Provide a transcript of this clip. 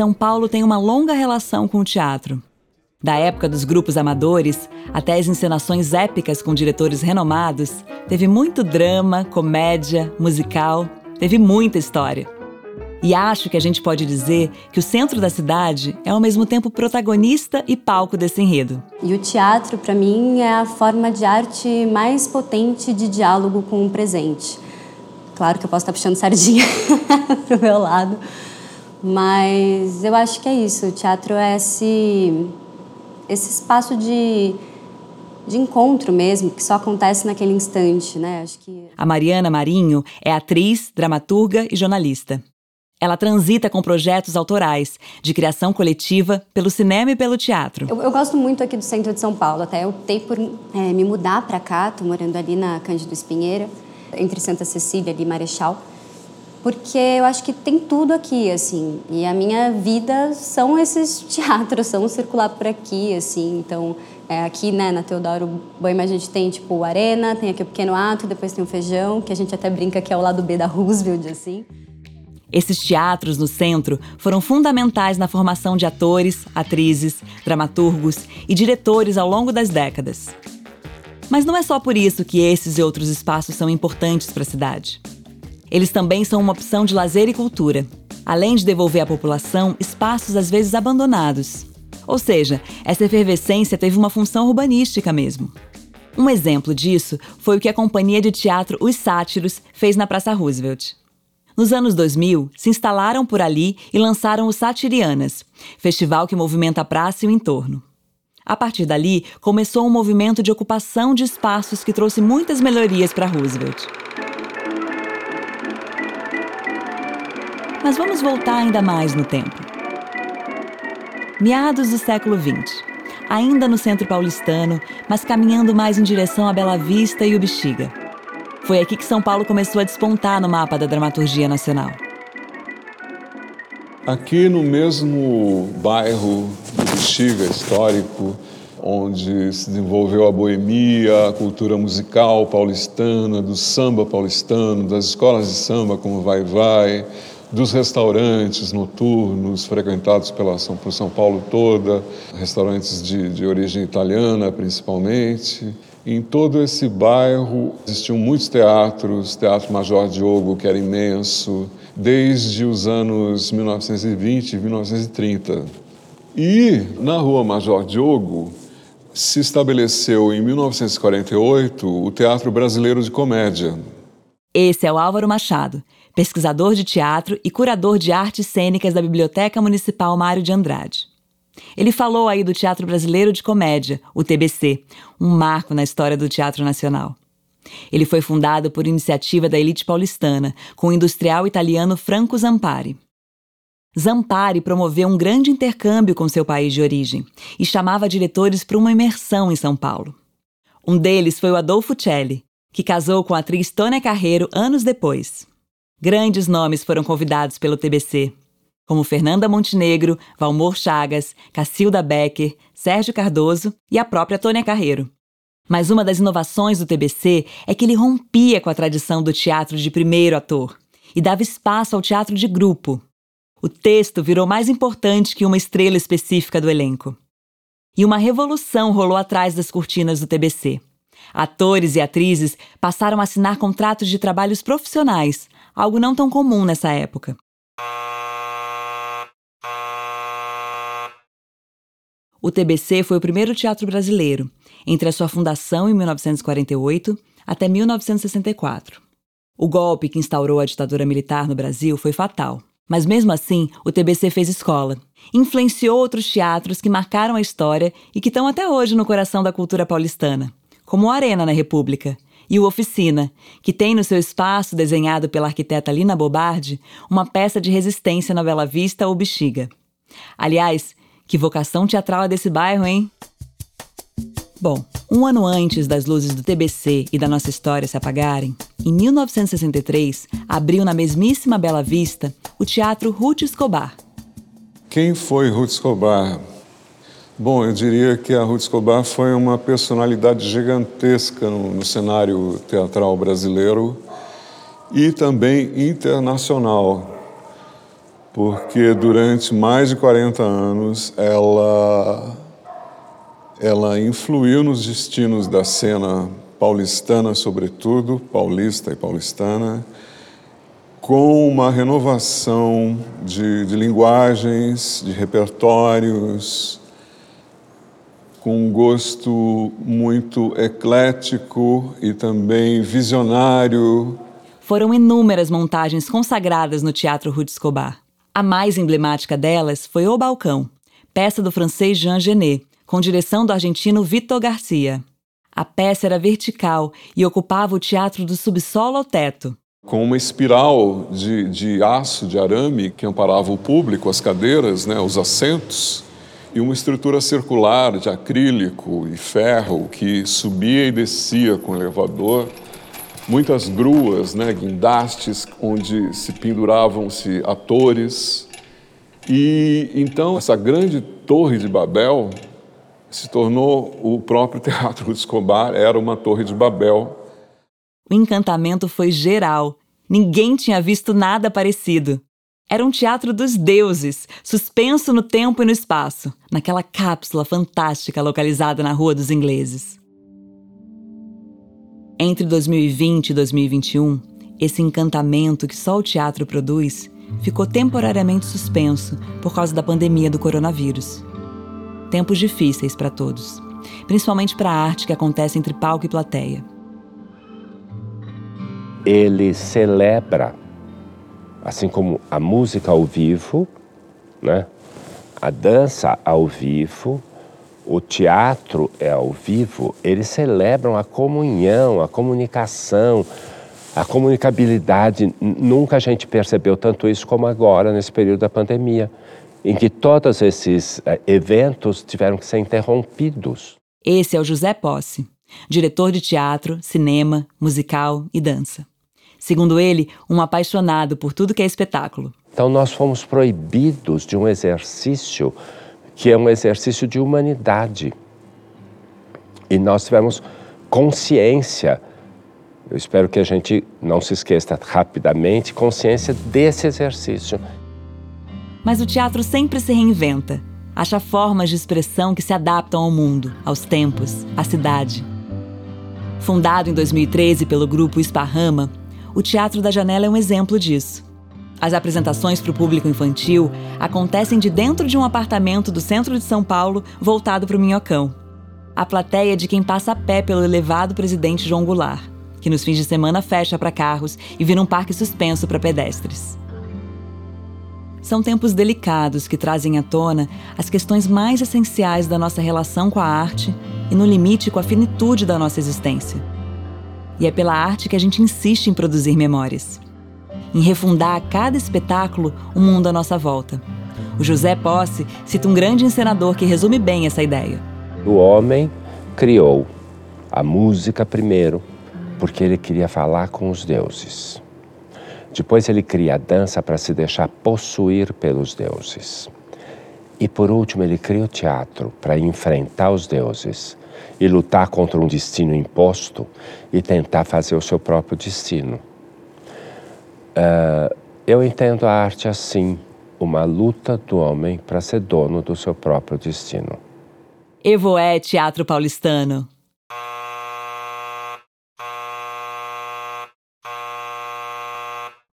São Paulo tem uma longa relação com o teatro. Da época dos grupos amadores até as encenações épicas com diretores renomados, teve muito drama, comédia, musical, teve muita história. E acho que a gente pode dizer que o centro da cidade é ao mesmo tempo protagonista e palco desse enredo. E o teatro, para mim, é a forma de arte mais potente de diálogo com o presente. Claro que eu posso estar puxando sardinha pro meu lado, mas eu acho que é isso. O teatro é esse esse espaço de, de encontro mesmo, que só acontece naquele instante, né? Acho que... A Mariana Marinho é atriz, dramaturga e jornalista. Ela transita com projetos autorais, de criação coletiva, pelo cinema e pelo teatro. Eu, eu gosto muito aqui do centro de São Paulo, até eu optei por é, me mudar para cá, tô morando ali na Cândido Espinheira, entre Santa Cecília e Marechal porque eu acho que tem tudo aqui, assim. E a minha vida são esses teatros, são circular por aqui, assim. Então, é, aqui, né, na Teodoro Boima, a gente tem, tipo, o Arena, tem aqui o Pequeno Ato, depois tem o Feijão, que a gente até brinca que é o lado B da Roosevelt, assim. Esses teatros no centro foram fundamentais na formação de atores, atrizes, dramaturgos e diretores ao longo das décadas. Mas não é só por isso que esses e outros espaços são importantes para a cidade. Eles também são uma opção de lazer e cultura, além de devolver à população espaços às vezes abandonados. Ou seja, essa efervescência teve uma função urbanística mesmo. Um exemplo disso foi o que a companhia de teatro Os Sátiros fez na Praça Roosevelt. Nos anos 2000, se instalaram por ali e lançaram o Satirianas, festival que movimenta a praça e o entorno. A partir dali, começou um movimento de ocupação de espaços que trouxe muitas melhorias para Roosevelt. Mas vamos voltar ainda mais no tempo. Meados do século XX, ainda no centro paulistano, mas caminhando mais em direção a Bela Vista e o Bexiga. Foi aqui que São Paulo começou a despontar no mapa da dramaturgia nacional. Aqui no mesmo bairro do Bexiga histórico, onde se desenvolveu a boemia, a cultura musical paulistana, do samba paulistano, das escolas de samba como Vai Vai, dos restaurantes noturnos frequentados pela São, por São Paulo toda, restaurantes de, de origem italiana principalmente. Em todo esse bairro existiam muitos teatros, Teatro Major Diogo, que era imenso, desde os anos 1920 e 1930. E na Rua Major Diogo se estabeleceu em 1948 o Teatro Brasileiro de Comédia. Esse é o Álvaro Machado, pesquisador de teatro e curador de artes cênicas da Biblioteca Municipal Mário de Andrade. Ele falou aí do Teatro Brasileiro de Comédia, o TBC, um marco na história do teatro nacional. Ele foi fundado por iniciativa da elite paulistana, com o industrial italiano Franco Zampari. Zampari promoveu um grande intercâmbio com seu país de origem e chamava diretores para uma imersão em São Paulo. Um deles foi o Adolfo Celli, que casou com a atriz Tônia Carreiro anos depois. Grandes nomes foram convidados pelo TBC, como Fernanda Montenegro, Valmor Chagas, Cacilda Becker, Sérgio Cardoso e a própria Tônia Carreiro. Mas uma das inovações do TBC é que ele rompia com a tradição do teatro de primeiro ator e dava espaço ao teatro de grupo. O texto virou mais importante que uma estrela específica do elenco. E uma revolução rolou atrás das cortinas do TBC. Atores e atrizes passaram a assinar contratos de trabalhos profissionais, algo não tão comum nessa época. O TBC foi o primeiro teatro brasileiro, entre a sua fundação em 1948 até 1964. O golpe que instaurou a ditadura militar no Brasil foi fatal. Mas mesmo assim, o TBC fez escola. Influenciou outros teatros que marcaram a história e que estão até hoje no coração da cultura paulistana, como o Arena na República, e o Oficina, que tem no seu espaço, desenhado pela arquiteta Lina Bobardi, uma peça de resistência na Bela Vista ou Bexiga. Aliás, que vocação teatral é desse bairro, hein? Bom, um ano antes das luzes do TBC e da nossa história se apagarem, em 1963, abriu na mesmíssima Bela Vista o Teatro Ruth Escobar. Quem foi Ruth Escobar? Bom, eu diria que a Ruth Escobar foi uma personalidade gigantesca no, no cenário teatral brasileiro e também internacional. porque durante mais de 40 anos ela ela influiu nos destinos da cena paulistana, sobretudo, paulista e paulistana, com uma renovação de, de linguagens, de repertórios, com um gosto muito eclético e também visionário. Foram inúmeras montagens consagradas no Teatro Ruth Escobar. A mais emblemática delas foi O Balcão, peça do francês Jean Genet, com direção do argentino Vitor Garcia. A peça era vertical e ocupava o teatro do subsolo ao teto. Com uma espiral de, de aço, de arame, que amparava o público, as cadeiras, né, os assentos, e uma estrutura circular de acrílico e ferro que subia e descia com o elevador. Muitas gruas, né, guindastes, onde se penduravam-se atores. E então essa grande torre de Babel se tornou o próprio Teatro de Escobar, era uma torre de Babel. O encantamento foi geral. Ninguém tinha visto nada parecido. Era um teatro dos deuses, suspenso no tempo e no espaço, naquela cápsula fantástica localizada na Rua dos Ingleses. Entre 2020 e 2021, esse encantamento que só o teatro produz ficou temporariamente suspenso por causa da pandemia do coronavírus. Tempos difíceis para todos, principalmente para a arte que acontece entre palco e plateia. Ele celebra, assim como a música ao vivo, né? a dança ao vivo, o teatro é ao vivo, eles celebram a comunhão, a comunicação, a comunicabilidade. Nunca a gente percebeu tanto isso como agora, nesse período da pandemia em que todos esses uh, eventos tiveram que ser interrompidos. Esse é o José Posse, diretor de teatro, cinema, musical e dança. Segundo ele, um apaixonado por tudo que é espetáculo. Então nós fomos proibidos de um exercício que é um exercício de humanidade. E nós tivemos consciência, eu espero que a gente não se esqueça rapidamente, consciência desse exercício. Mas o teatro sempre se reinventa, acha formas de expressão que se adaptam ao mundo, aos tempos, à cidade. Fundado em 2013 pelo grupo Esparrama, o Teatro da Janela é um exemplo disso. As apresentações para o público infantil acontecem de dentro de um apartamento do centro de São Paulo voltado para o Minhocão. A plateia é de quem passa a pé pelo elevado presidente João Goulart, que nos fins de semana fecha para carros e vira um parque suspenso para pedestres. São tempos delicados que trazem à tona as questões mais essenciais da nossa relação com a arte e, no limite, com a finitude da nossa existência. E é pela arte que a gente insiste em produzir memórias, em refundar a cada espetáculo o mundo à nossa volta. O José Posse cita um grande encenador que resume bem essa ideia. O homem criou a música primeiro, porque ele queria falar com os deuses. Depois ele cria a dança para se deixar possuir pelos deuses. E por último, ele cria o teatro para enfrentar os deuses e lutar contra um destino imposto e tentar fazer o seu próprio destino. Uh, eu entendo a arte assim, uma luta do homem para ser dono do seu próprio destino. Evoé Teatro Paulistano.